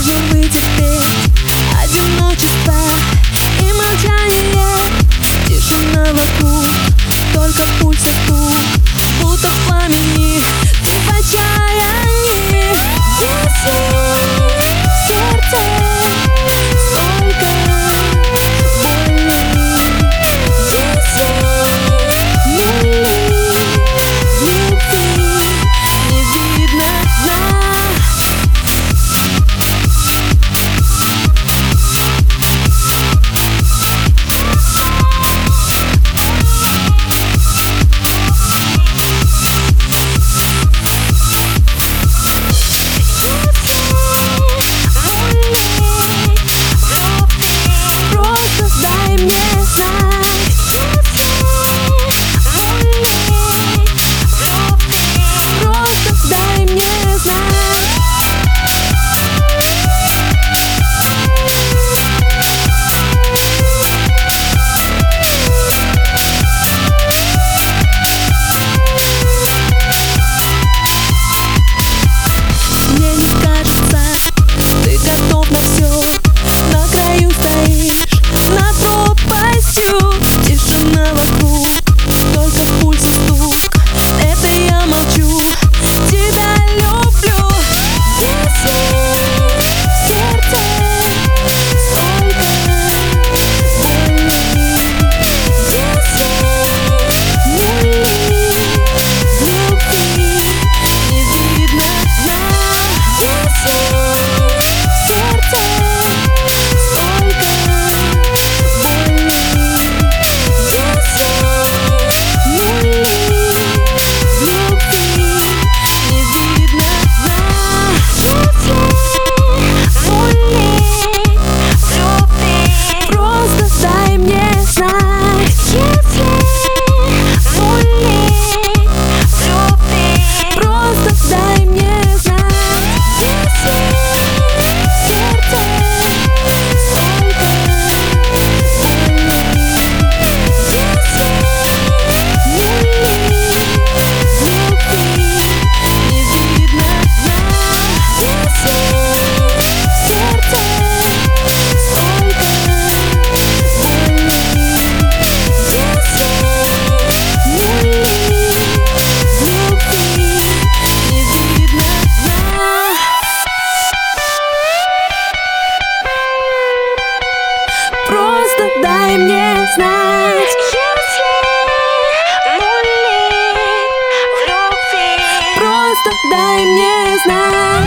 можно вытерпеть Одиночество и молчание. Тишина вокруг, только пульса стук дай мне знать